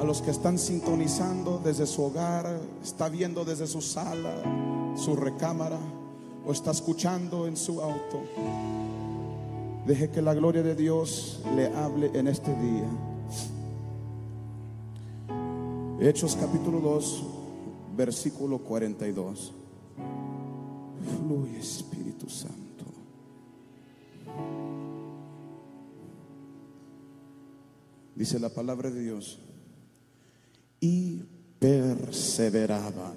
a los que están sintonizando desde su hogar, está viendo desde su sala, su recámara o está escuchando en su auto. Deje que la gloria de Dios le hable en este día. Hechos capítulo 2, versículo 42. Fluye Espíritu Santo. Dice la palabra de Dios. Y perseveraban.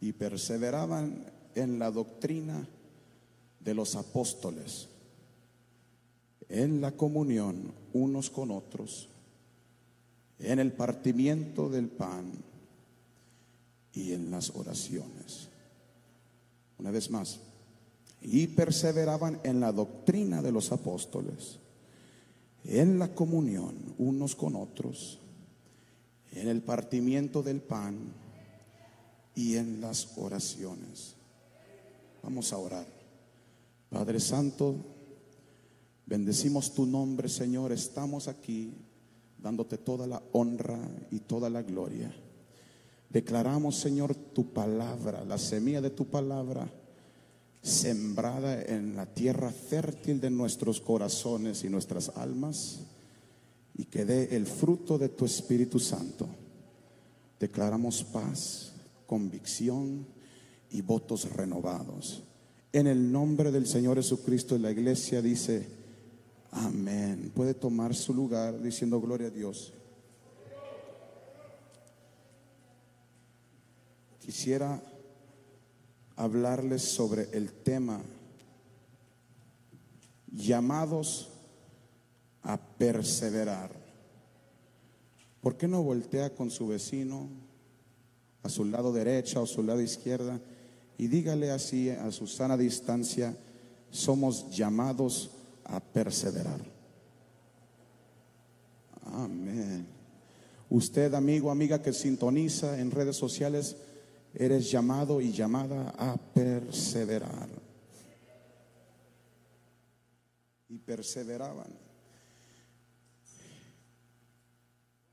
Y perseveraban en la doctrina de los apóstoles, en la comunión unos con otros, en el partimiento del pan y en las oraciones. Una vez más, y perseveraban en la doctrina de los apóstoles, en la comunión unos con otros, en el partimiento del pan y en las oraciones. Vamos a orar. Padre Santo, bendecimos tu nombre, Señor. Estamos aquí dándote toda la honra y toda la gloria. Declaramos, Señor, tu palabra, la semilla de tu palabra, sembrada en la tierra fértil de nuestros corazones y nuestras almas, y que dé el fruto de tu Espíritu Santo. Declaramos paz, convicción y votos renovados. En el nombre del Señor Jesucristo, la iglesia dice, amén. Puede tomar su lugar diciendo gloria a Dios. Quisiera hablarles sobre el tema llamados a perseverar. ¿Por qué no voltea con su vecino a su lado derecha o su lado izquierda y dígale así a su sana distancia, somos llamados a perseverar. Amén. Usted, amigo, amiga que sintoniza en redes sociales, eres llamado y llamada a perseverar. Y perseveraban.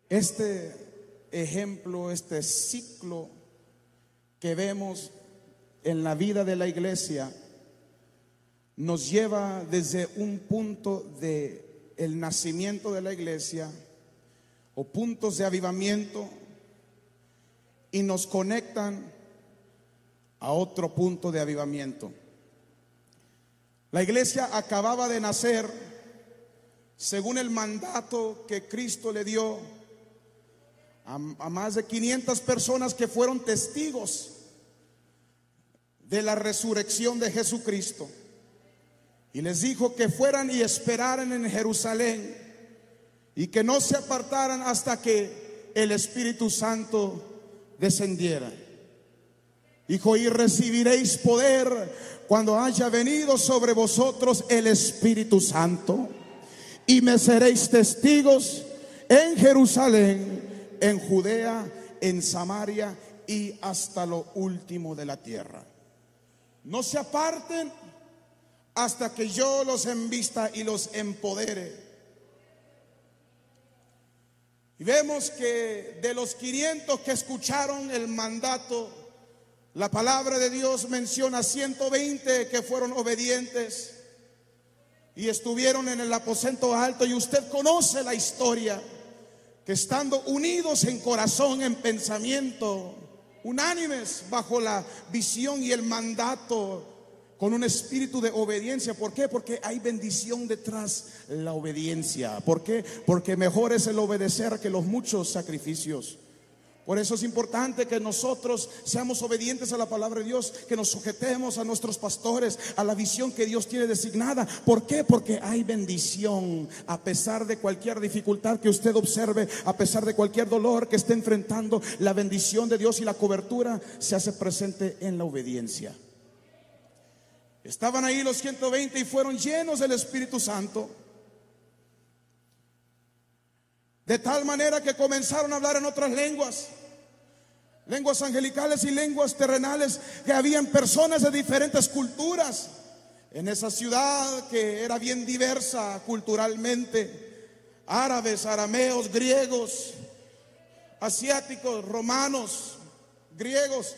Este ejemplo, este ciclo que vemos en la vida de la iglesia nos lleva desde un punto de el nacimiento de la iglesia o puntos de avivamiento y nos conectan a otro punto de avivamiento. La iglesia acababa de nacer según el mandato que Cristo le dio a, más de 500 personas que fueron testigos de la resurrección de Jesucristo. Y les dijo que fueran y esperaran en Jerusalén y que no se apartaran hasta que el Espíritu Santo descendiera. Dijo, y recibiréis poder cuando haya venido sobre vosotros el Espíritu Santo. Y me seréis testigos en Jerusalén, en Judea, en Samaria y hasta lo último de la tierra. No se aparten hasta que yo los envista y los empodere. Y vemos que de los 500 que escucharon el mandato, la palabra de Dios menciona 120 que fueron obedientes y estuvieron en el aposento alto. Y usted conoce la historia, que estando unidos en corazón, en pensamiento, unánimes bajo la visión y el mandato, con un espíritu de obediencia. ¿Por qué? Porque hay bendición detrás la obediencia. ¿Por qué? Porque mejor es el obedecer que los muchos sacrificios. Por eso es importante que nosotros seamos obedientes a la palabra de Dios, que nos sujetemos a nuestros pastores, a la visión que Dios tiene designada. ¿Por qué? Porque hay bendición a pesar de cualquier dificultad que usted observe, a pesar de cualquier dolor que esté enfrentando, la bendición de Dios y la cobertura se hace presente en la obediencia. Estaban ahí los 120 y fueron llenos del Espíritu Santo. De tal manera que comenzaron a hablar en otras lenguas, lenguas angelicales y lenguas terrenales, que habían personas de diferentes culturas en esa ciudad que era bien diversa culturalmente. árabes, arameos, griegos, asiáticos, romanos, griegos,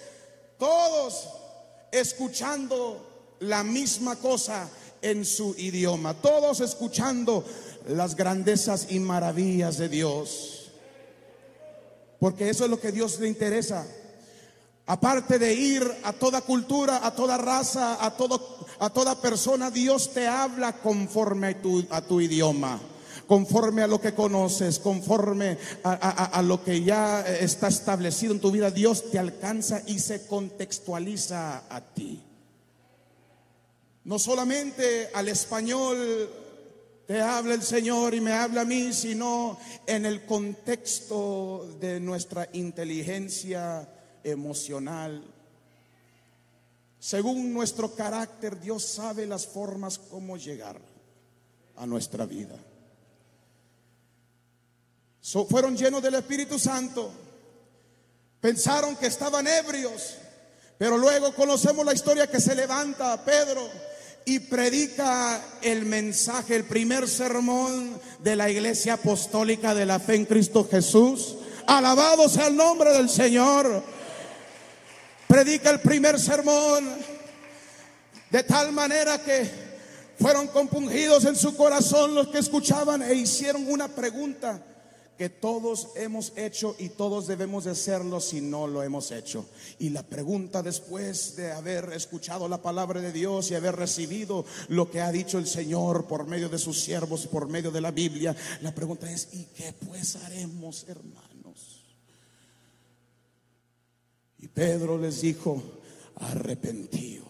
todos escuchando la misma cosa en su idioma, todos escuchando las grandezas y maravillas de Dios. Porque eso es lo que Dios le interesa. Aparte de ir a toda cultura, a toda raza, a, todo, a toda persona, Dios te habla conforme a tu, idioma conforme a lo que conoces, conforme a, lo que ya está establecido en tu vida, Dios te alcanza y se contextualiza a ti. No solamente al español te habla el Señor y me habla a mí, sino en el contexto de nuestra inteligencia emocional. Según nuestro carácter, Dios sabe las formas como llegar a nuestra vida fueron llenos del Espíritu Santo. Pensaron que estaban ebrios, pero luego conocemos la historia que se levanta Pedro y predica el mensaje, el primer sermón de la iglesia apostólica de la fe en Cristo Jesús. Alabado sea el nombre del Señor. Predica el primer sermón de tal manera que fueron compungidos en su corazón los que escuchaban e hicieron una pregunta que todos hemos hecho y todos debemos de hacerlo si no lo hemos hecho. Y la pregunta después de haber escuchado la palabra de Dios y haber recibido lo que ha dicho el Señor por medio de sus siervos, por medio de la Biblia, la pregunta es, ¿y qué pues haremos, hermanos? Y Pedro les dijo, arrepentidos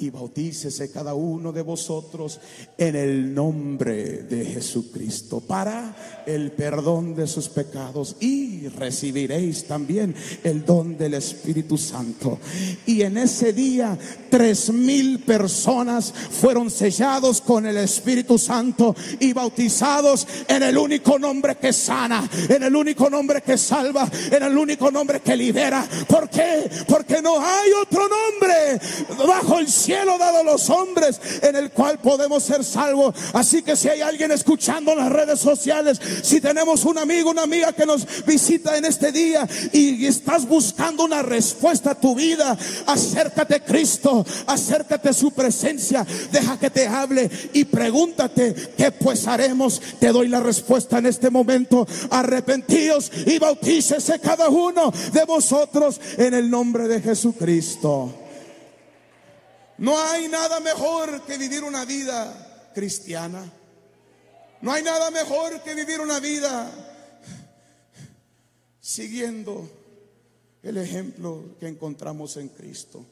y bautícese cada uno de vosotros en el nombre de Jesucristo para el perdón de sus pecados y recibiréis también el don del Espíritu Santo. Y en ese día tres mil personas fueron sellados con el Espíritu Santo y bautizados en el único nombre que sana, en el único nombre que salva, en el único nombre que libera. ¿Por qué? Porque no hay otro nombre bajo el cielo cielo dado a los hombres en el cual podemos ser salvos. Así que si hay alguien escuchando en las redes sociales, si tenemos un amigo, una amiga que nos visita en este día y estás buscando una respuesta a tu vida, acércate a Cristo, acércate a su presencia, deja que te hable y pregúntate qué pues haremos. Te doy la respuesta en este momento. Arrepentíos y bautícese cada uno de vosotros en el nombre de Jesucristo. No hay nada mejor que vivir una vida cristiana. No hay nada mejor que vivir una vida siguiendo el ejemplo que encontramos en Cristo.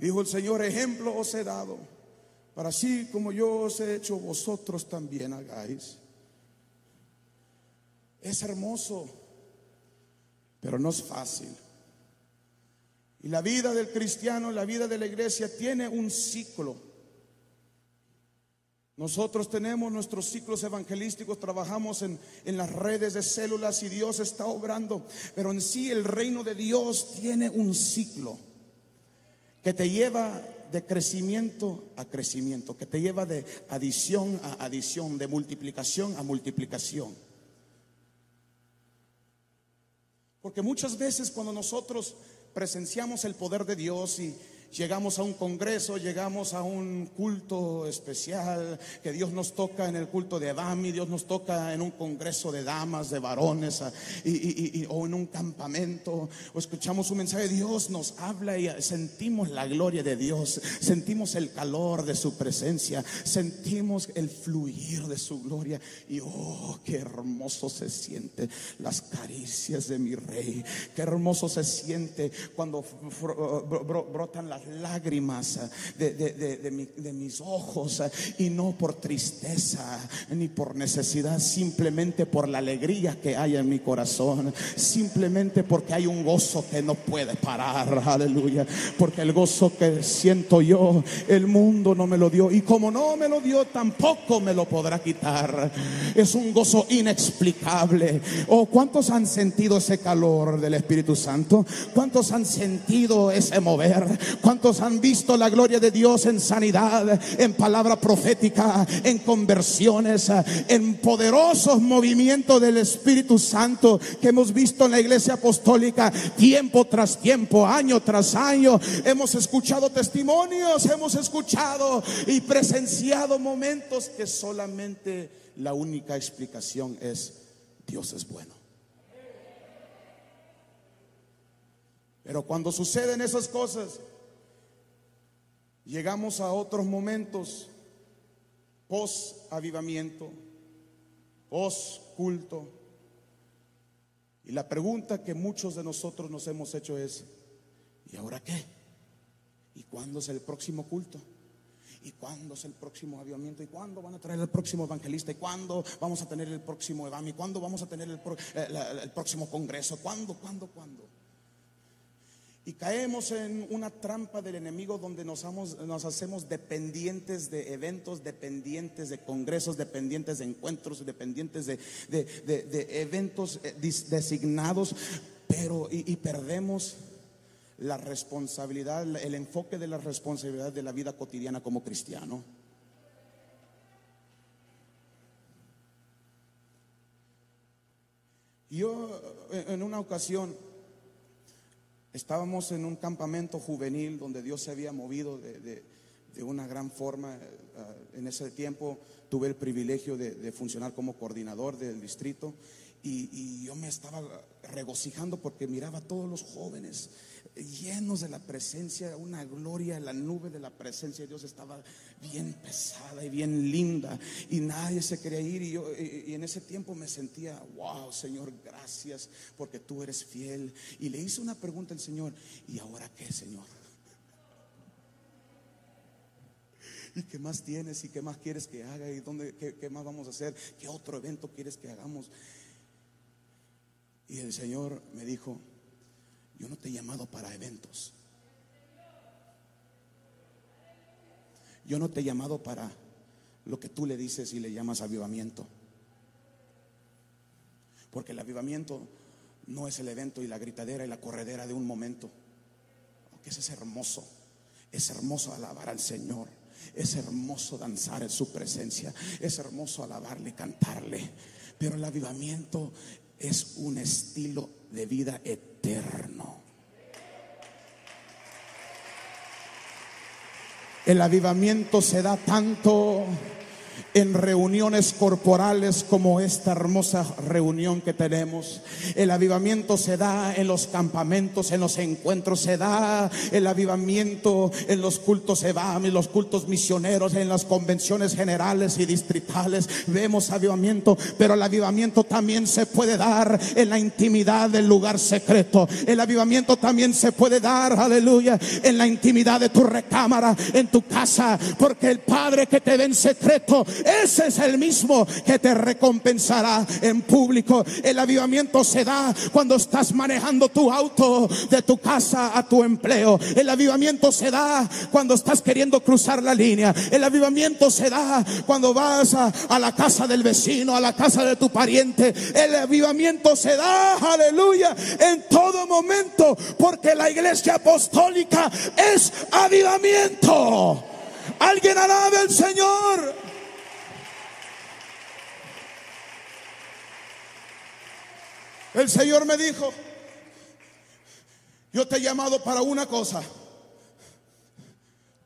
Dijo el Señor, ejemplo os he dado, para así como yo os he hecho, vosotros también hagáis. Es hermoso, pero no es fácil. Y la vida del cristiano, la vida de la iglesia tiene un ciclo. Nosotros tenemos nuestros ciclos evangelísticos, trabajamos en, en, las redes de células y Dios está obrando, pero en sí el reino de Dios tiene un ciclo que te lleva de crecimiento a crecimiento, que te lleva de adición a adición, de multiplicación a multiplicación. Porque muchas veces cuando nosotros presenciamos el poder de Dios y llegamos a un congreso, llegamos a un culto especial, que Dios nos toca en el culto de Adami, Dios nos toca en un congreso de damas, de varones, ah, o en un campamento, o escuchamos un mensaje, Dios nos habla y sentimos la gloria de Dios, sentimos el calor de su presencia, sentimos el fluir de su gloria, y oh, qué hermoso se siente las caricias de mi rey, qué hermoso se siente cuando brotan las lágrimas eh, de, mis ojos eh, y no por tristeza ni por necesidad, simplemente por la alegría que hay en mi corazón, simplemente porque hay un gozo que no puede parar, aleluya, porque el gozo que siento yo, el mundo no me lo dio y como no me lo dio, tampoco me lo podrá quitar. Es un gozo inexplicable. ¿O oh, cuántos han sentido ese calor del Espíritu Santo? ¿Cuántos han sentido ese mover? ¿Cuántos han visto la gloria de Dios en sanidad, en palabra profética, en conversiones, en poderosos movimientos del Espíritu Santo que hemos visto en la iglesia apostólica tiempo tras tiempo, año tras año? Hemos escuchado testimonios, hemos escuchado y presenciado momentos que solamente la única explicación es Dios es bueno. Pero cuando suceden esas cosas, llegamos a otros momentos post avivamiento, post culto. Y la pregunta que muchos de nosotros nos hemos hecho es, ¿y ahora qué? ¿Y cuándo es el próximo culto? ¿Y cuándo es el próximo avivamiento? ¿Y cuándo van a traer el próximo evangelista? ¿Y cuándo vamos a tener el próximo EVAM? ¿Y cuándo vamos a tener el, eh, el próximo congreso? ¿Cuándo, cuándo, cuándo? Y caemos en una trampa del enemigo donde nos, nos, hacemos dependientes de eventos, dependientes de congresos, dependientes de encuentros, dependientes de, eventos eh, designados, pero y, perdemos la responsabilidad, el enfoque de la responsabilidad de la vida cotidiana como cristiano. Yo en una ocasión Estábamos en un campamento juvenil donde Dios se había movido de, una gran forma. Eh, en ese tiempo tuve el privilegio de, funcionar como coordinador del distrito y, y, yo me estaba regocijando porque miraba a todos los jóvenes llenos de la presencia, una gloria, la nube de la presencia de Dios estaba bien pesada y bien linda y nadie se quería ir y yo y en ese tiempo me sentía, wow, Señor, gracias porque tú eres fiel y le hice una pregunta al Señor, ¿y ahora qué, Señor? ¿Y qué más tienes? ¿Y qué más quieres que haga? ¿Y dónde, qué, qué más vamos a hacer? ¿Qué otro evento quieres que hagamos? Y el Señor me dijo, yo no te he llamado para eventos. Yo no te he llamado para lo que tú le dices y le llamas avivamiento. Porque el avivamiento no es el evento y la gritadera y la corredera de un momento. Aunque ese es hermoso. Es hermoso alabar al Señor. Es hermoso danzar en su presencia. Es hermoso alabarle y cantarle. Pero el avivamiento es un estilo de vida eterno. El avivamiento se da tanto en reuniones corporales como esta hermosa reunión que tenemos. El avivamiento se da en los campamentos, en los encuentros, se da el avivamiento en los cultos EVAM y los cultos misioneros, en las convenciones generales y distritales. Vemos avivamiento, pero el avivamiento también se puede dar en la intimidad del lugar secreto. El avivamiento también se puede dar, aleluya, en la intimidad de tu recámara, en tu casa, porque el Padre que te ve en secreto ese es el mismo que te recompensará en público. El avivamiento se da cuando estás manejando tu auto de tu casa a tu empleo. El avivamiento se da cuando estás queriendo cruzar la línea. El avivamiento se da cuando vas a, la casa del vecino, a la casa de tu pariente. El avivamiento se da, aleluya, en todo momento, porque la iglesia apostólica es avivamiento. Alguien alabe al Señor. El Señor me dijo, yo te he llamado para una cosa,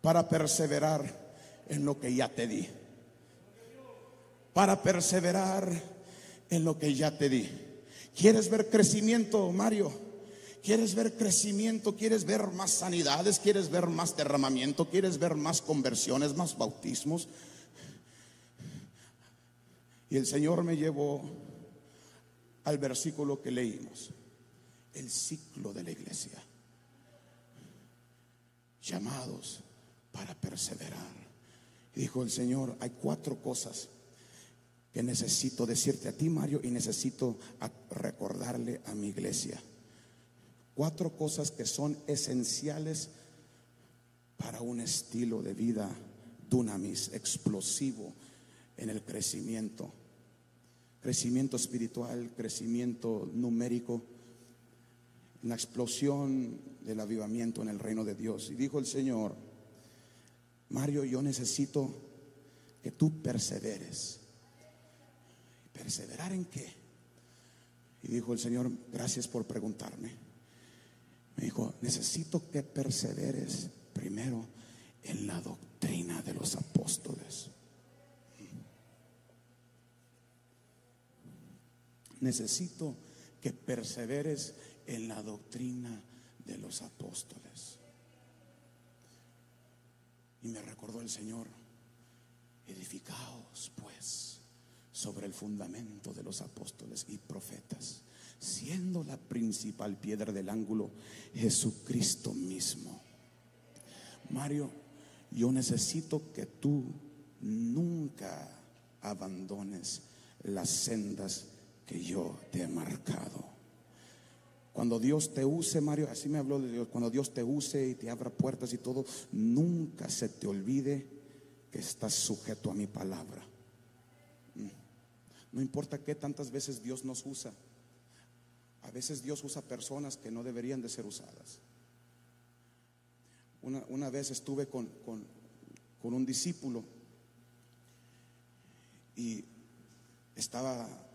para perseverar en lo que ya te di. Para perseverar en lo que ya te di. ¿Quieres ver crecimiento, Mario? ¿Quieres ver crecimiento? ¿Quieres ver más sanidades? ¿Quieres ver más derramamiento? ¿Quieres ver más conversiones, más bautismos? Y el Señor me llevó al versículo que leímos. El ciclo de la iglesia. Llamados para perseverar. Dijo el Señor, hay cuatro cosas que necesito decirte a ti, Mario, y necesito recordarle a mi iglesia. Cuatro cosas que son esenciales para un estilo de vida dunamis, explosivo en el crecimiento crecimiento espiritual, crecimiento numérico. una explosión del avivamiento en el reino de Dios. Y dijo el Señor, Mario, yo necesito que tú perseveres. ¿Perseverar en qué? Y dijo el Señor, gracias por preguntarme. Me dijo, necesito que perseveres primero en la doctrina de los apóstoles. Necesito que perseveres en la doctrina de los apóstoles. Y me recordó el Señor, edificaos pues sobre el fundamento de los apóstoles y profetas, siendo la principal piedra del ángulo Jesucristo mismo. Mario, yo necesito que tú nunca abandones las sendas que yo te he marcado. Cuando Dios te use, Mario, así me habló de Dios, cuando Dios te use y te abra puertas y todo, nunca se te olvide que estás sujeto a mi palabra. Mm. No importa qué tantas veces Dios nos usa. A veces Dios usa personas que no deberían de ser usadas. Una, vez estuve con, un discípulo y estaba,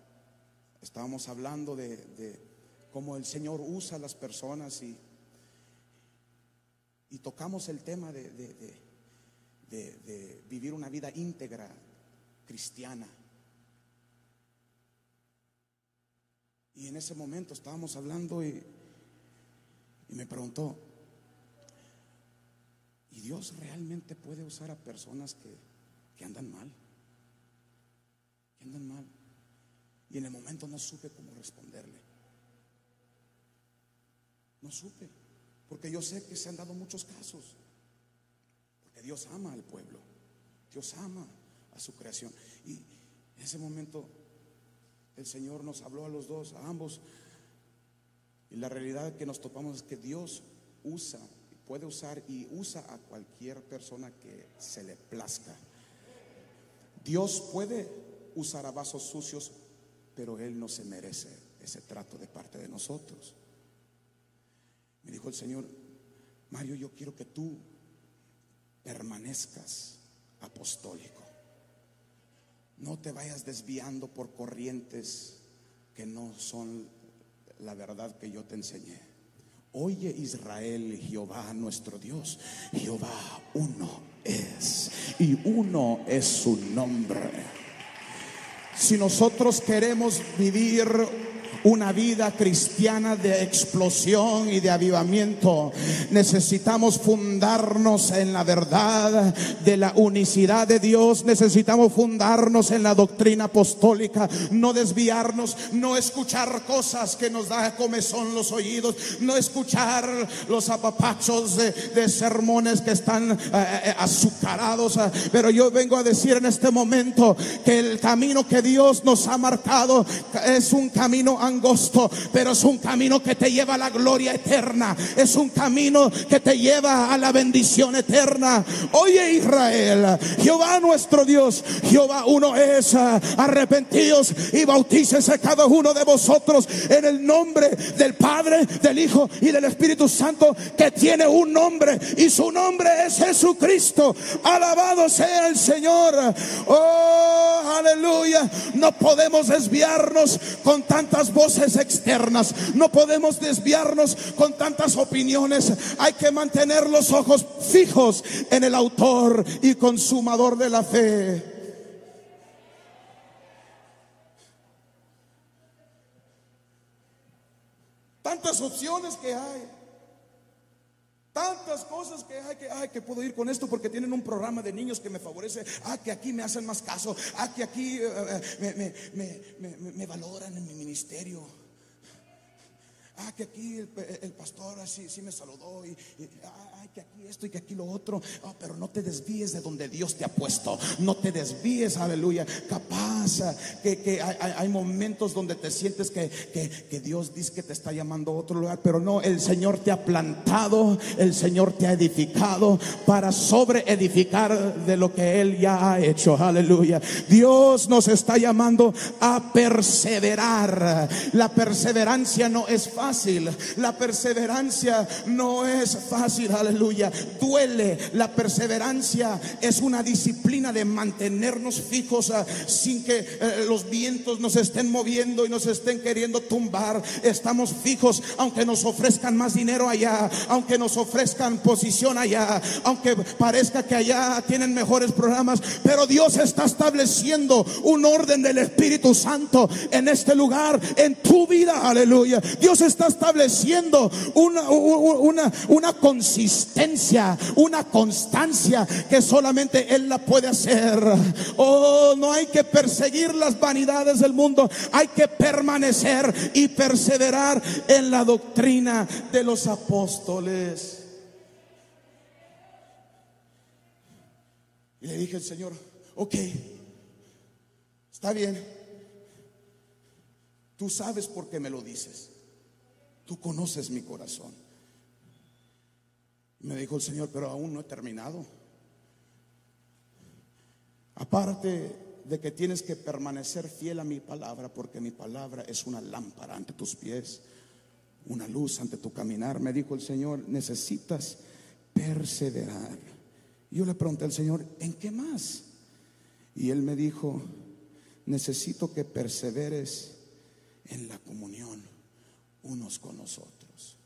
estábamos hablando de, cómo el Señor usa a las personas y, y tocamos el tema de, de, vivir una vida íntegra, cristiana. Y en ese momento estábamos hablando y, y me preguntó, ¿y Dios realmente puede usar a personas que, que andan mal? Que andan mal. Y en el momento no supe cómo responderle. No supe, porque yo sé que se han dado muchos casos. Porque Dios ama al pueblo, Dios ama a su creación. Y en ese momento el Señor nos habló a los dos, a ambos. Y la realidad que nos topamos es que Dios usa, puede usar y usa a cualquier persona que se le plazca. Dios puede usar a vasos sucios, pero Él no se merece ese trato de parte de nosotros. Me dijo el Señor, Mario, yo quiero que tú permanezcas apostólico. No te vayas desviando por corrientes que no son la verdad que yo te enseñé. Oye Israel, Jehová nuestro Dios, Jehová uno es y uno es su nombre. Si nosotros queremos vivir una vida cristiana de explosión y de avivamiento. Necesitamos fundarnos en la verdad de la unicidad de Dios. Necesitamos fundarnos en la doctrina apostólica, no desviarnos, no escuchar cosas que nos da comezón los oídos, no escuchar los apapachos de, sermones que están eh, eh, azucarados. Pero yo vengo a decir en este momento que el camino que Dios nos ha marcado es un camino angosto, pero es un camino que te lleva a la gloria eterna. Es un camino que te lleva a la bendición eterna. Oye Israel, Jehová nuestro Dios, Jehová uno es. Arrepentidos y bautícese cada uno de vosotros en el nombre del Padre, del Hijo y del Espíritu Santo, que tiene un nombre y su nombre es Jesucristo. Alabado sea el Señor. Oh, aleluya. No podemos desviarnos con tantas voces externas. No podemos desviarnos con tantas opiniones. Hay que mantener los ojos fijos en el autor y consumador de la fe. Tantas opciones que hay. Tantas cosas que hay que, ay, que puedo ir con esto porque tienen un programa de niños que me favorece. Ah, que aquí me hacen más caso. Ah, que aquí eh, eh, me, me valoran en mi ministerio. Ah, que aquí el, pastor así sí me saludó. Y, ah, que aquí esto y que aquí lo otro. Ah, pero no te desvíes de donde Dios te ha puesto. No te desvíes, aleluya. Capaz ah, que, hay, momentos donde te sientes que, que, Dios dice que te está llamando a otro lugar. Pero no, el Señor te ha plantado. El Señor te ha edificado para sobre edificar de lo que Él ya ha hecho. Aleluya. Dios nos está llamando a perseverar. La perseverancia no es fácil. La perseverancia no es fácil, aleluya. Duele. La perseverancia es una disciplina de mantenernos fijos ah, sin que eh, los vientos nos estén moviendo y nos estén queriendo tumbar. Estamos fijos, aunque nos ofrezcan más dinero allá, aunque nos ofrezcan posición allá, aunque parezca que allá tienen mejores programas, pero Dios está estableciendo un orden del Espíritu Santo en este lugar, en tu vida, aleluya. Dios está estableciendo una, una, una consistencia, una constancia que solamente Él la puede hacer. Oh, no hay que perseguir las vanidades del mundo, hay que permanecer y perseverar en la doctrina de los apóstoles. Y le dije al Señor, ok, está bien, tú sabes por qué me lo dices, tú conoces mi corazón. Me dijo el Señor, pero aún no he terminado. Aparte de que tienes que permanecer fiel a mi palabra, porque mi palabra es una lámpara ante tus pies, una luz ante tu caminar. Me dijo el Señor, necesitas perseverar. Yo le pregunté al Señor, ¿en qué más? Y Él me dijo, necesito que perseveres en la comunión unos con nosotros.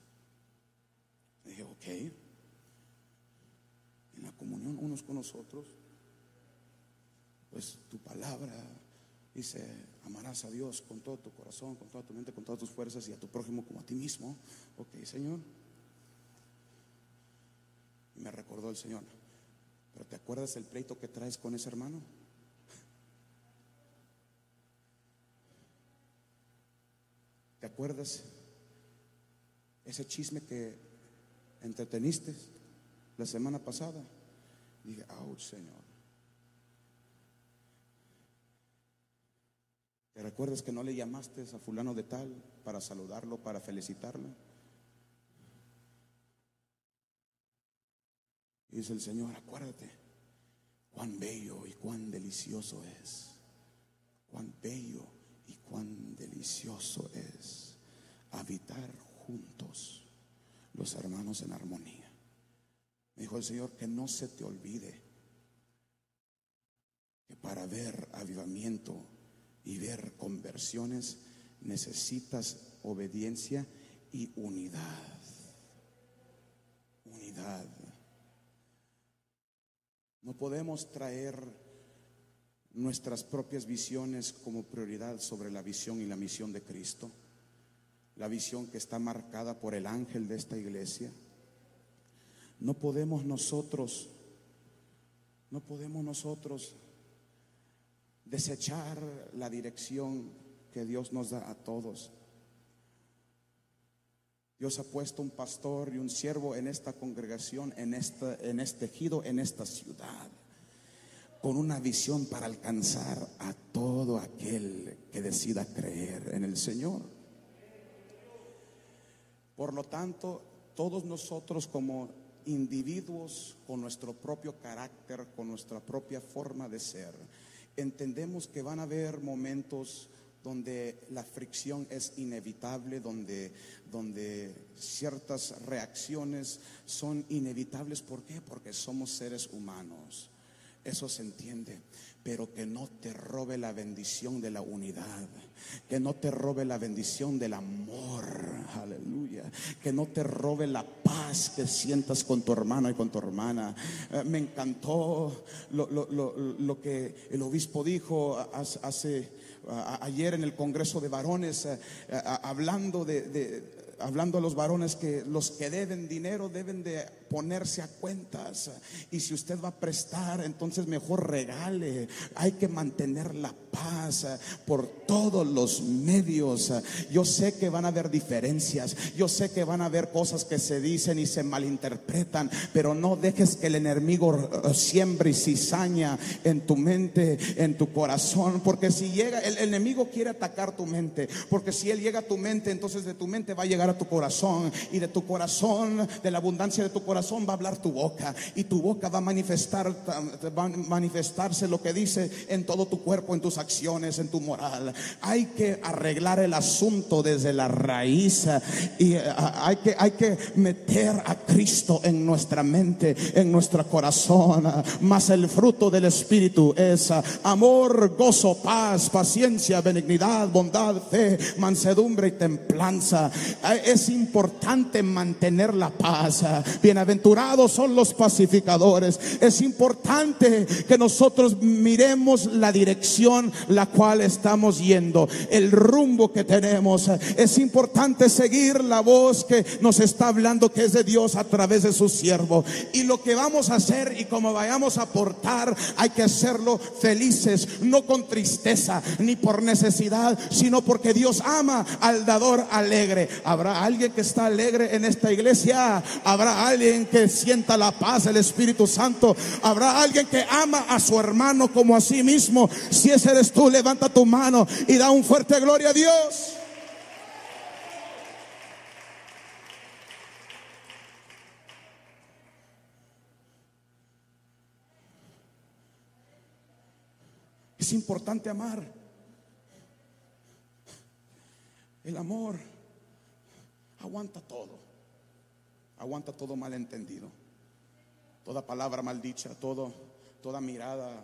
dije, ok, comunión unos con nosotros, pues tu palabra dice, amarás a Dios con todo tu corazón, con toda tu mente, con todas tus fuerzas y a tu prójimo como a ti mismo. Ok, Señor. Me recordó el Señor, pero ¿te acuerdas el pleito que traes con ese hermano? ¿Te acuerdas ese chisme que entreteniste la semana pasada? Dije, oh Señor. ¿Te recuerdas que no le llamaste a fulano de tal para saludarlo, para felicitarlo? dice el Señor, acuérdate cuán bello y cuán delicioso es. Cuán bello y cuán delicioso es habitar juntos los hermanos en armonía. Me dijo el Señor que no se te olvide que para ver avivamiento y ver conversiones necesitas obediencia y unidad. Unidad. No podemos traer nuestras propias visiones como prioridad sobre la visión y la misión de Cristo. La visión que está marcada por el ángel de esta iglesia. No podemos nosotros, no podemos nosotros desechar la dirección que Dios nos da a todos. Dios ha puesto un pastor y un siervo en esta congregación, en, esta, en este ejido, en esta ciudad, con una visión para alcanzar a todo aquel que decida creer en el Señor. Por lo tanto, todos nosotros como individuos, con nuestro propio carácter, con nuestra propia forma de ser, entendemos que van a haber momentos donde la fricción es inevitable, donde, donde ciertas reacciones son inevitables. ¿Por qué? Porque somos seres humanos. Eso se entiende. Pero que no te robe la bendición de la unidad, que no te robe la bendición del amor, aleluya, que no te robe la paz que sientas con tu hermano y con tu hermana. Eh, me encantó lo, que el obispo dijo hace, ayer en el Congreso de Varones, eh, hablando de hablando a los varones que los que deben dinero deben de ponerse a cuentas. Y si usted va a prestar, entonces mejor regale. Hay que mantener la paz por todos los medios. Yo sé que van a haber diferencias. Yo sé que van a haber cosas que se dicen y se malinterpretan. Pero no dejes que el enemigo siembre cizaña en tu mente, en tu corazón. Porque si llega, el enemigo quiere atacar tu mente. Porque si él llega a tu mente, entonces de tu mente va a llegar a tu corazón. Y de tu corazón, de la abundancia de tu corazón va a hablar tu boca y tu boca va a manifestar manifestarse lo que dice en todo tu cuerpo, en tus acciones, en tu moral. Hay que arreglar el asunto desde la raíz y eh, hay que hay que meter a Cristo en nuestra mente, en nuestro corazón. Mas el fruto del espíritu es amor, gozo, paz, paciencia, benignidad, bondad, fe, mansedumbre y templanza. Es importante mantener la paz. Bienaventurados son los pacificadores. Es importante que nosotros miremos la dirección la cual estamos yendo, el rumbo que tenemos. Es importante seguir la voz que nos está hablando que es de Dios a través de su siervo. Y lo que vamos a hacer y como vayamos a aportar, hay que hacerlo felices, no con tristeza ni por necesidad, sino porque Dios ama al dador alegre. Alguien que está alegre en esta iglesia, habrá alguien que sienta la paz del Espíritu Santo, habrá alguien que ama a su hermano como a sí mismo. Si ese eres tú, levanta tu mano y da un fuerte gloria a Dios. Es importante amar. El amor aguanta todo. Aguanta todo malentendido. Toda palabra maldicha, todo, toda mirada,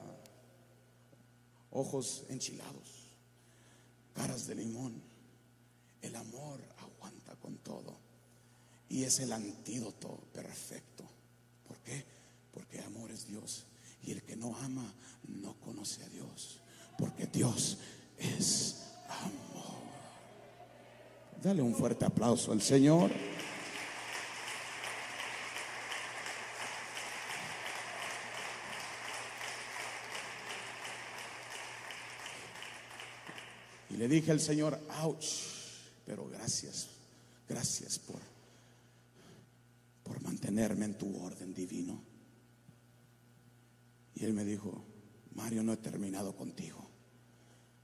ojos enchilados, caras de limón. El amor aguanta con todo. Y es el antídoto perfecto. ¿Por qué? Porque amor es Dios. Y el que no ama no conoce a Dios, porque Dios es amor. Dale un fuerte aplauso al Señor. Y le dije al Señor, ouch, pero gracias, gracias por, por mantenerme en tu orden divino. Y él me dijo, Mario, no he terminado contigo.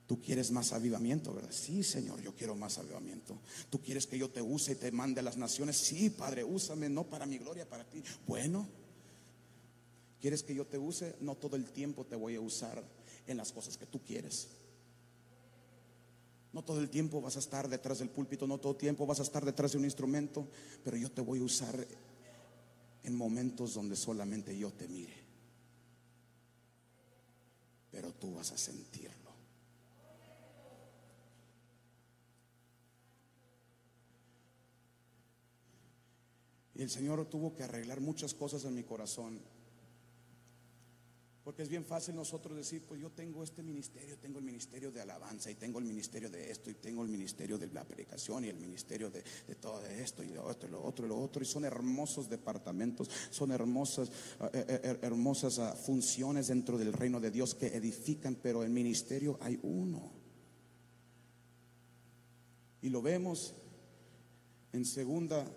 Tú quieres más avivamiento, ¿verdad? Sí, Señor, yo quiero más avivamiento. Tú quieres que yo te use y te mande a las naciones. Sí, Padre, úsame, no para mi gloria, para ti. Bueno, ¿quieres que yo te use? No todo el tiempo te voy a usar en las cosas que tú quieres. No todo el tiempo vas a estar detrás del púlpito, no todo el tiempo vas a estar detrás de un instrumento, pero yo te voy a usar en momentos donde solamente yo te mire pero tú vas a sentirlo. Y el Señor tuvo que arreglar muchas cosas en mi corazón. Porque es bien fácil nosotros decir, pues yo tengo este ministerio, tengo el ministerio de alabanza y tengo el ministerio de esto y tengo el ministerio de la predicación y el ministerio de, todo esto y lo otro y lo otro y lo otro. Y son hermosos departamentos, son hermosas, eh, eh, hermosas ah, funciones dentro del reino de Dios que edifican, pero el ministerio hay uno. Y lo vemos en segunda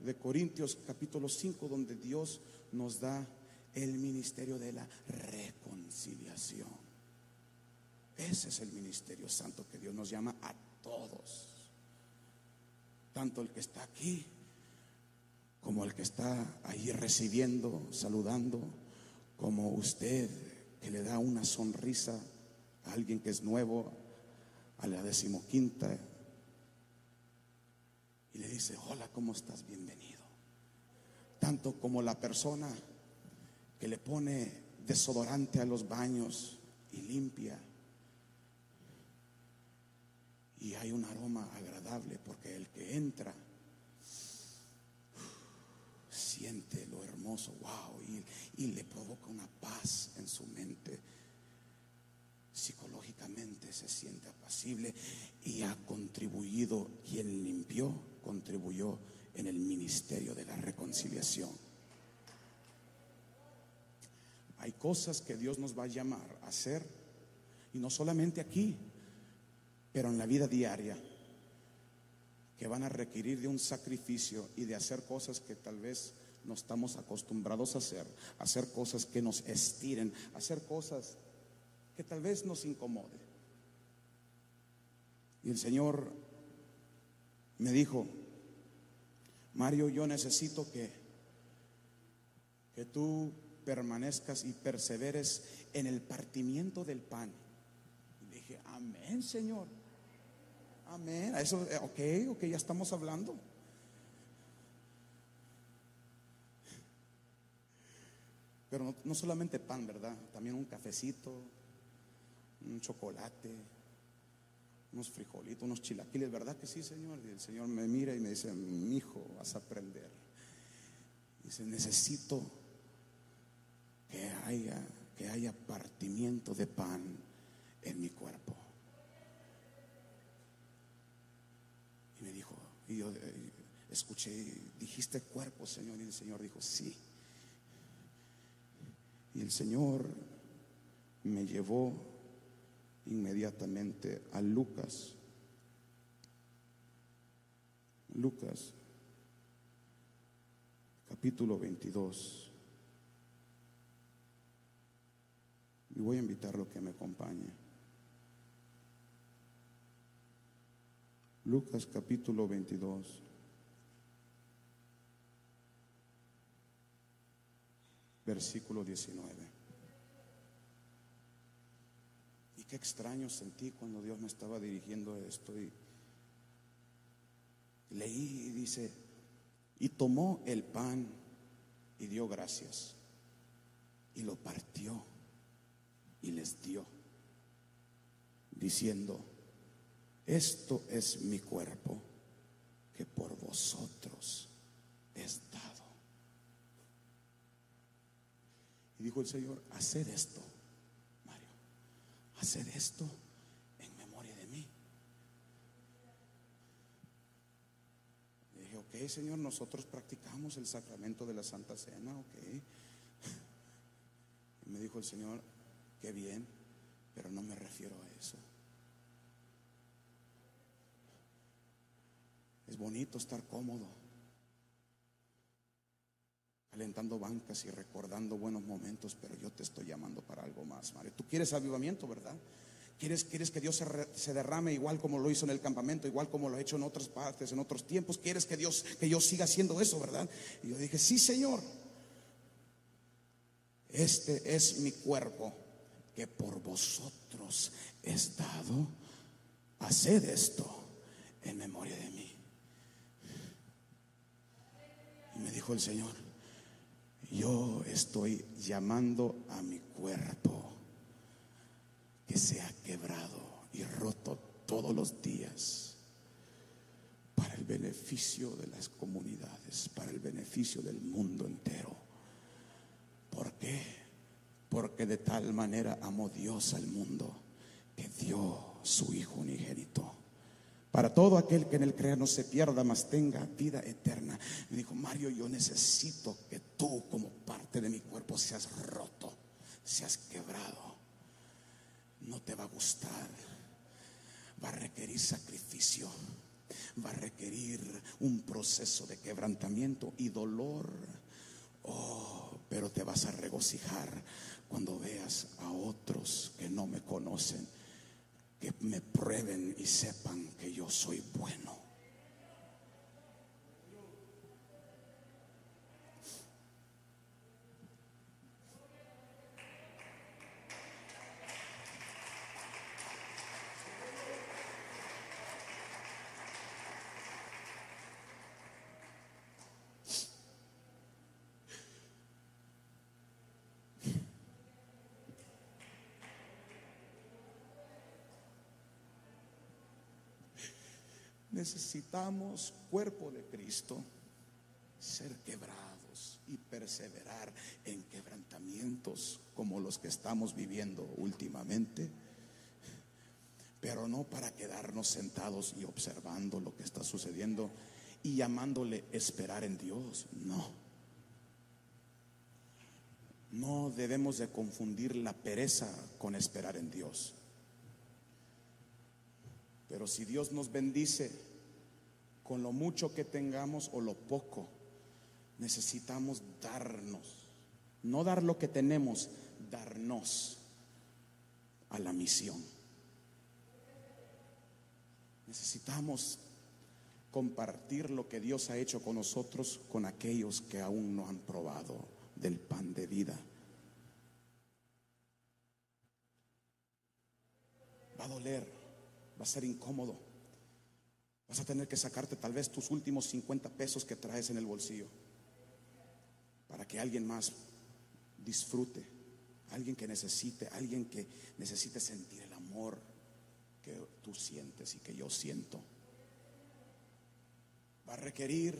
de Corintios capítulo 5 donde Dios nos da el ministerio de la reconciliación. Ese es el ministerio santo que Dios nos llama a todos. Tanto el que está aquí como el que está ahí recibiendo, saludando, como usted que le da una sonrisa a alguien que es nuevo, a la decimoquinta, y le dice, hola, ¿cómo estás? Bienvenido. Tanto como la persona que le pone desodorante a los baños y limpia. Y hay un aroma agradable porque el que entra siente lo hermoso, wow, y, y le provoca una paz en su mente. Psicológicamente se siente apacible y ha contribuido, quien limpió, contribuyó en el ministerio de la reconciliación. Hay cosas que Dios nos va a llamar a hacer, y no solamente aquí, pero en la vida diaria, que van a requerir de un sacrificio y de hacer cosas que tal vez no estamos acostumbrados a hacer, hacer cosas que nos estiren, hacer cosas que tal vez nos incomode. Y el Señor me dijo, Mario, yo necesito que que tú permanezcas y perseveres en el partimiento del pan. Y dije, amén, Señor. Amén. Eso, eh, ok, ok, ya estamos hablando. Pero no, no solamente pan, ¿verdad? También un cafecito, un chocolate, unos frijolitos, unos chilaquiles, ¿verdad que sí, Señor? Y el Señor me mira y me dice, mi hijo, vas a aprender. Dice, necesito que haya, que haya partimiento de pan en mi cuerpo. Y me dijo, y yo eh, escuché, dijiste cuerpo, Señor, y el Señor dijo, sí. Y el Señor me llevó inmediatamente a Lucas. Lucas, capítulo 22. Y voy a invitarlo que me acompañe. Lucas capítulo 22. Versículo 19. Y qué extraño sentí cuando Dios me estaba dirigiendo esto y leí y dice, y tomó el pan y dio gracias y lo partió y les dio, diciendo, esto es mi cuerpo que por vosotros es dado. Y dijo el Señor, haced esto, haced esto en memoria de mí. Le dije, ok, Señor, nosotros practicamos el sacramento de la Santa Cena, ok. Y me dijo el Señor, qué bien, pero no me refiero a eso. Es bonito estar cómodo, calentando bancas y recordando buenos momentos, pero yo te estoy llamando para algo más, Mario. Tú quieres avivamiento, ¿verdad? ¿Quieres, que Dios se, derrame igual como lo hizo en el campamento, igual como lo ha hecho en otras partes, en otros tiempos? ¿Quieres que Dios, que yo siga haciendo eso, verdad? Y yo dije, sí, Señor. Este es mi cuerpo que por vosotros es dado. Haced esto en memoria de mí. Y me dijo el Señor, yo estoy llamando a mi cuerpo que sea quebrado y roto todos los días para el beneficio de las comunidades, para el beneficio del mundo entero. ¿Por qué? Porque de tal manera amó Dios al mundo que dio su Hijo unigénito. Para todo aquel que en él crea no se pierda, mas tenga vida eterna. Me dijo, Mario, yo necesito que tú como parte de mi cuerpo seas roto, seas quebrado. No te va a gustar. Va a requerir sacrificio. Va a requerir un proceso de quebrantamiento y dolor. Oh, pero te vas a regocijar cuando veas a otros que no me conocen, que me prueben y sepan que yo soy bueno. Necesitamos, cuerpo de Cristo, ser quebrados y perseverar en quebrantamientos como los que estamos viviendo últimamente, pero no para quedarnos sentados y observando lo que está sucediendo y llamándole esperar en Dios, no. No debemos de confundir la pereza con esperar en Dios. Pero si Dios nos bendice con lo mucho que tengamos o lo poco, necesitamos darnos, no dar lo que tenemos, darnos a la misión. Necesitamos compartir lo que Dios ha hecho con nosotros con aquellos que aún no han probado del pan de vida. Va a doler, va a ser incómodo. Vas a tener que sacarte tal vez tus últimos 50 pesos que traes en el bolsillo para que alguien más disfrute, alguien que necesite, alguien que necesite sentir el amor que tú sientes y que yo siento. Va a requerir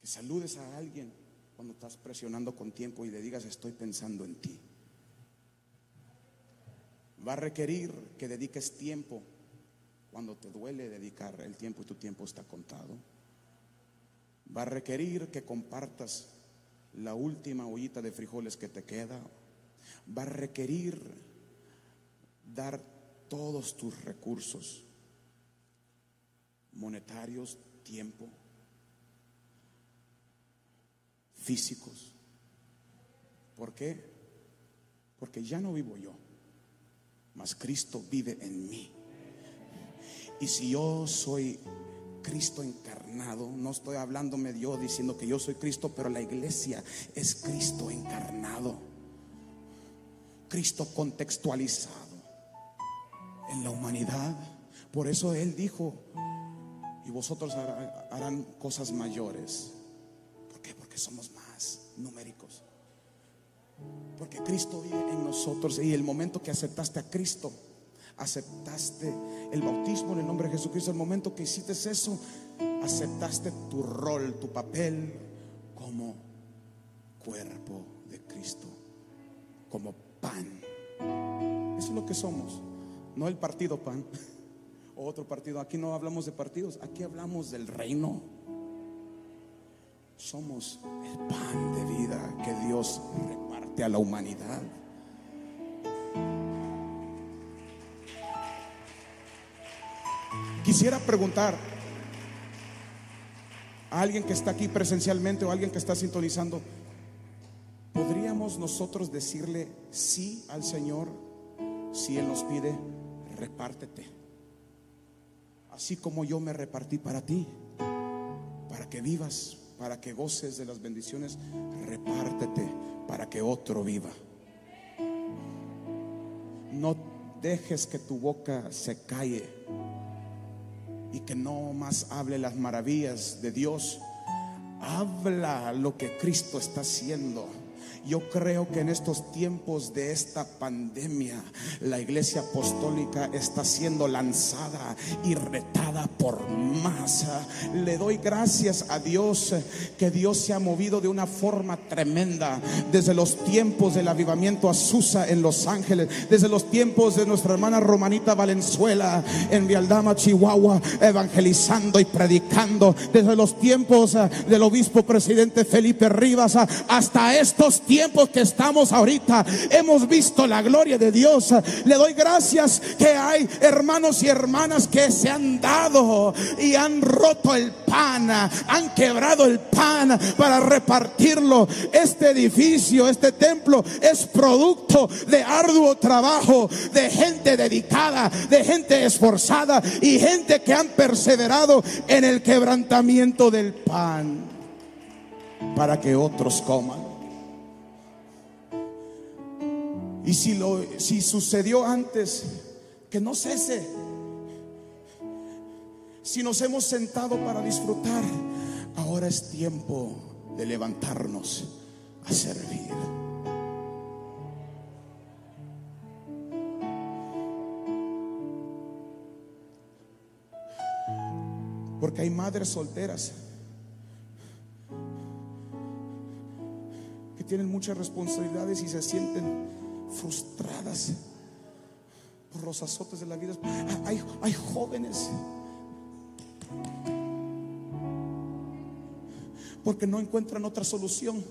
que saludes a alguien cuando estás presionando con tiempo y le digas estoy pensando en ti. Va a requerir que dediques tiempo cuando te duele dedicar el tiempo y tu tiempo está contado. Va a requerir que compartas la última ollita de frijoles que te queda. Va a requerir dar todos tus recursos monetarios, tiempo, físicos. ¿Por qué? Porque ya no vivo yo, mas Cristo vive en mí. Y si yo soy Cristo encarnado, no estoy hablándome yo diciendo que yo soy Cristo, pero la iglesia es Cristo encarnado, Cristo contextualizado en la humanidad. Por eso Él dijo, y vosotros harán cosas mayores. ¿Por qué? Porque somos más numéricos. Porque Cristo vive en nosotros y el momento que aceptaste a Cristo, aceptaste el bautismo en el nombre de Jesucristo, el momento que hiciste eso, aceptaste tu rol, tu papel como cuerpo de Cristo, como pan. Eso es lo que somos, no el partido pan o otro partido. Aquí no hablamos de partidos, aquí hablamos del reino. Somos el pan de vida que Dios reparte a la humanidad. Quisiera preguntar a alguien que está aquí presencialmente o alguien que está sintonizando, ¿podríamos nosotros decirle sí al Señor si Él nos pide, repártete? Así como yo me repartí para ti, para que vivas, para que goces de las bendiciones, repártete para que otro viva. No dejes que tu boca se calle y que no más hable las maravillas de Dios. Habla lo que Cristo está haciendo. Yo creo que en estos tiempos de esta pandemia, la iglesia apostólica está siendo lanzada y retada por masa. Le doy gracias a Dios que Dios se ha movido de una forma tremenda desde los tiempos del avivamiento Azusa en Los Ángeles, desde los tiempos de nuestra hermana Romanita Valenzuela en Vialdama, Chihuahua, evangelizando y predicando, desde los tiempos del obispo presidente Felipe Rivas hasta estos tiempos tiempos que estamos ahorita, hemos visto la gloria de Dios. Le doy gracias que hay hermanos y hermanas que se han dado y han roto el pan, han quebrado el pan para repartirlo. Este edificio, este templo es producto de arduo trabajo, de gente dedicada, de gente esforzada y gente que han perseverado en el quebrantamiento del pan para que otros coman. Y si, lo, si sucedió antes, que no cese. Si nos hemos sentado para disfrutar, ahora es tiempo de levantarnos a servir. Porque hay madres solteras que tienen muchas responsabilidades y se sienten frustradas por los azotes de la vida. Hay, jóvenes porque no encuentran otra solución.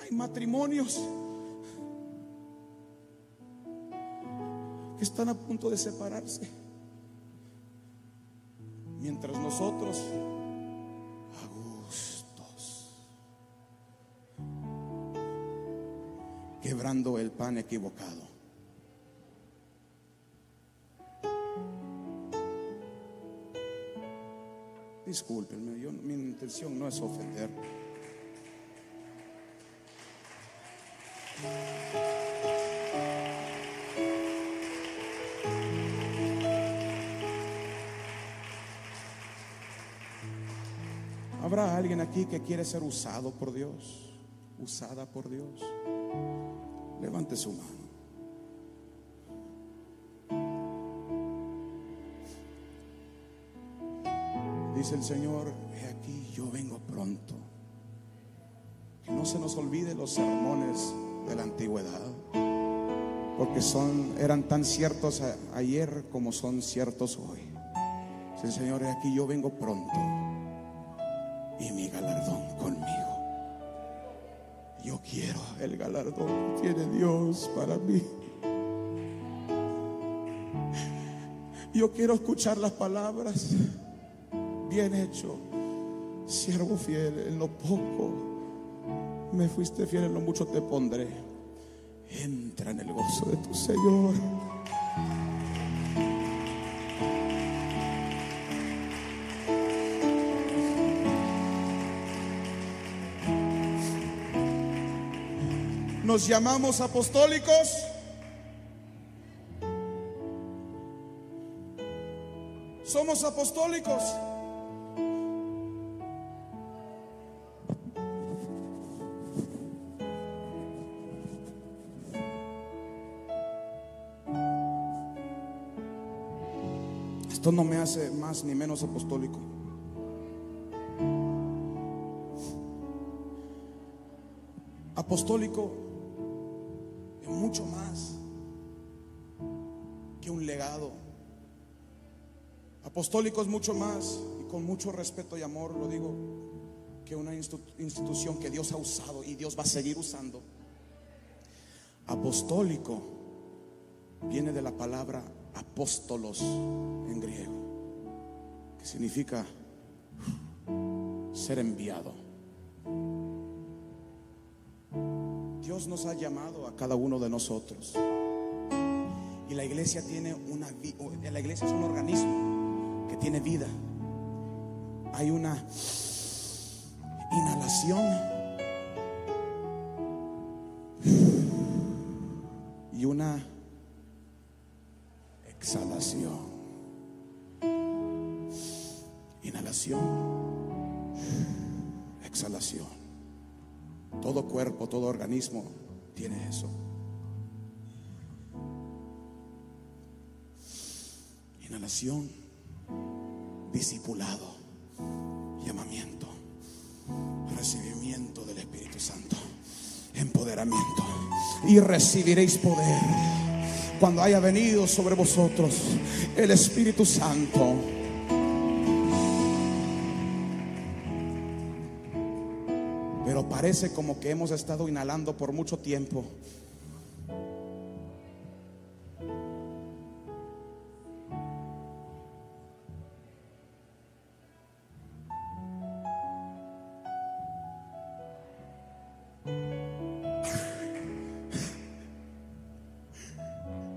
Hay matrimonios que están a punto de separarse. Mientras nosotros quebrando el pan equivocado. Discúlpenme, yo, mi intención no es ofender. ¿Habrá alguien aquí que quiere ser usado por Dios? Usada por Dios. Levante su mano. Dice el Señor, he aquí, yo vengo pronto. Que no se nos olvide los sermones de la antigüedad, porque son, eran tan ciertos ayer como son ciertos hoy. Dice el Señor, he aquí, yo vengo pronto y mi galardón conmigo. Quiero el galardón que tiene Dios para mí. Yo quiero escuchar las palabras. Bien hecho, siervo fiel, en lo poco me fuiste fiel, en lo mucho te pondré. Entra en el gozo de tu Señor. Nos llamamos apostólicos. Somos apostólicos. Esto no me hace más ni menos apostólico. Apostólico mucho más que un legado. Apostólico es mucho más, y con mucho respeto y amor lo digo, que una institución que Dios ha usado y Dios va a seguir usando. Apostólico viene de la palabra apóstolos en griego, que significa ser enviado. Nos ha llamado a cada uno de nosotros. Y la iglesia tiene una la iglesia es un organismo que tiene vida. Hay una inhalación y una exhalación. Inhalación, exhalación. Todo cuerpo, todo organismo tiene eso. Inhalación, discipulado, llamamiento, recibimiento del Espíritu Santo, empoderamiento. Y recibiréis poder cuando haya venido sobre vosotros el Espíritu Santo. Parece como que hemos estado inhalando por mucho tiempo.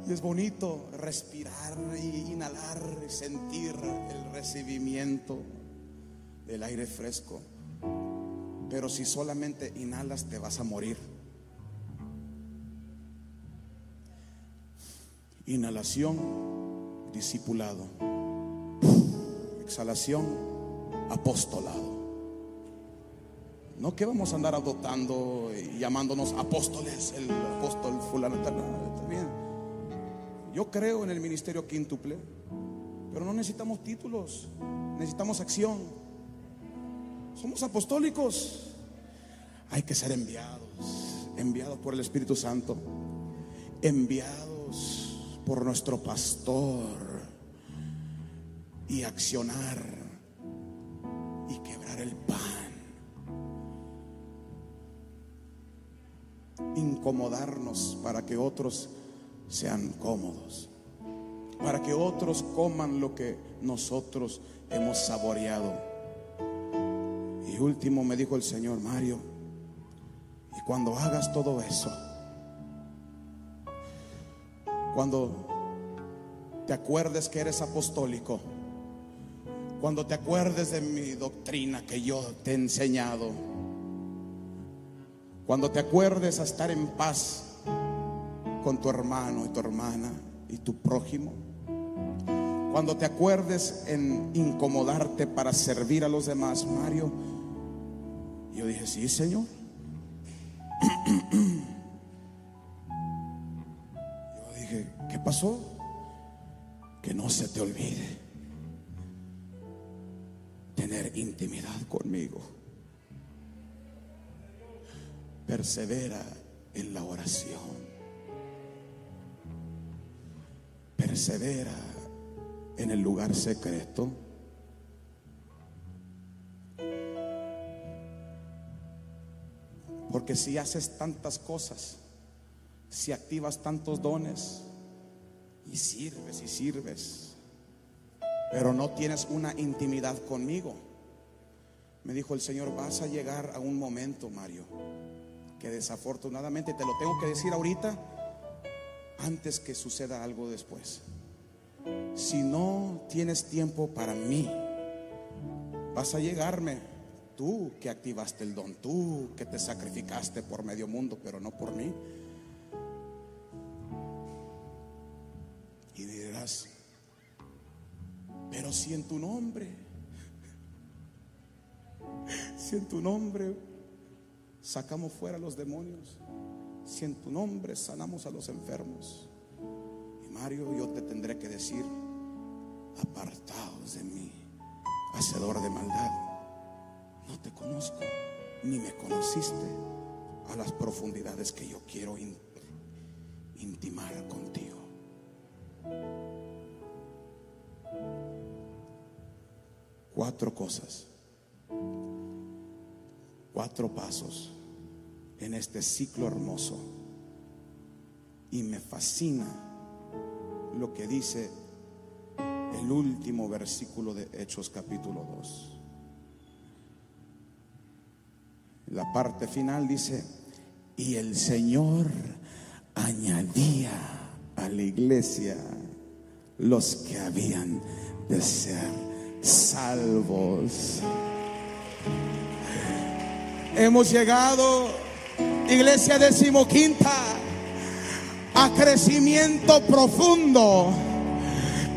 Y es bonito respirar y inhalar, sentir el recibimiento del aire fresco. Pero si solamente inhalas te vas a morir. Inhalación, discipulado. Exhalación, apostolado. No que vamos a andar adoptando y llamándonos apóstoles, el apóstol fulano, está. Yo creo en el ministerio quíntuple, pero no necesitamos títulos, necesitamos acción. Somos apostólicos. Hay que ser enviados, enviados por el Espíritu Santo, enviados por nuestro pastor y accionar y quebrar el pan. Incomodarnos para que otros sean cómodos, para que otros coman lo que nosotros hemos saboreado. Último me dijo el Señor Mario, y cuando hagas todo eso, cuando te acuerdes que eres apostólico, Cuando te acuerdes de mi doctrina que yo te he enseñado. Cuando te acuerdes a estar en paz con tu hermano y tu hermana y tu prójimo. Cuando te acuerdes en incomodarte para servir a los demás, Mario. Yo dije, sí, Señor. Yo dije, ¿qué pasó? Que no se te olvide tener intimidad conmigo. Persevera en la oración. Persevera en el lugar secreto. Si haces tantas cosas, si activas tantos dones y sirves y sirves, pero no tienes una intimidad conmigo, me dijo el Señor, vas a llegar a un momento, Mario, que desafortunadamente te lo tengo que decir ahorita, antes que suceda algo después. Si no tienes tiempo para mí, vas a llegarme tú que activaste el don, tú que te sacrificaste por medio mundo, pero no por mí. Y dirás, pero si en tu nombre, si en tu nombre sacamos fuera los demonios, si en tu nombre sanamos a los enfermos, y Mario, yo te tendré que decir, apartados de mí, hacedor de maldad, no te conozco, ni me conociste a las profundidades que yo quiero in- intimar contigo. Cuatro cosas, cuatro pasos en este ciclo hermoso. Y me fascina lo que dice el último versículo de Hechos capítulo 2. La parte final dice, y el Señor añadía a la iglesia los que habían de ser salvos. Hemos llegado, iglesia decimoquinta, a crecimiento profundo.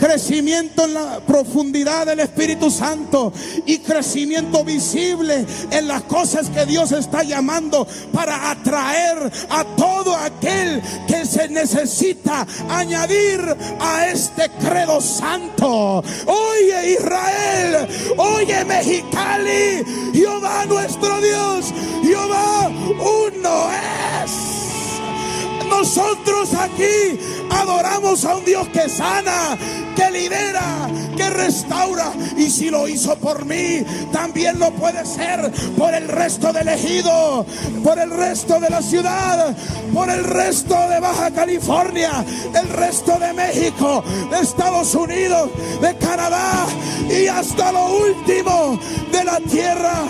Crecimiento en la profundidad del Espíritu Santo y crecimiento visible en las cosas que Dios está llamando para atraer a todo aquel que se necesita añadir a este credo santo. Oye Israel, oye Mexicali, Jehová nuestro Dios, Jehová uno es. Nosotros aquí adoramos a un Dios que sana, que libera, que restaura. Y si lo hizo por mí, también lo puede ser por el resto del ejido, por el resto de la ciudad, por el resto de Baja California, el resto de México, de Estados Unidos, de Canadá y hasta lo último de la tierra.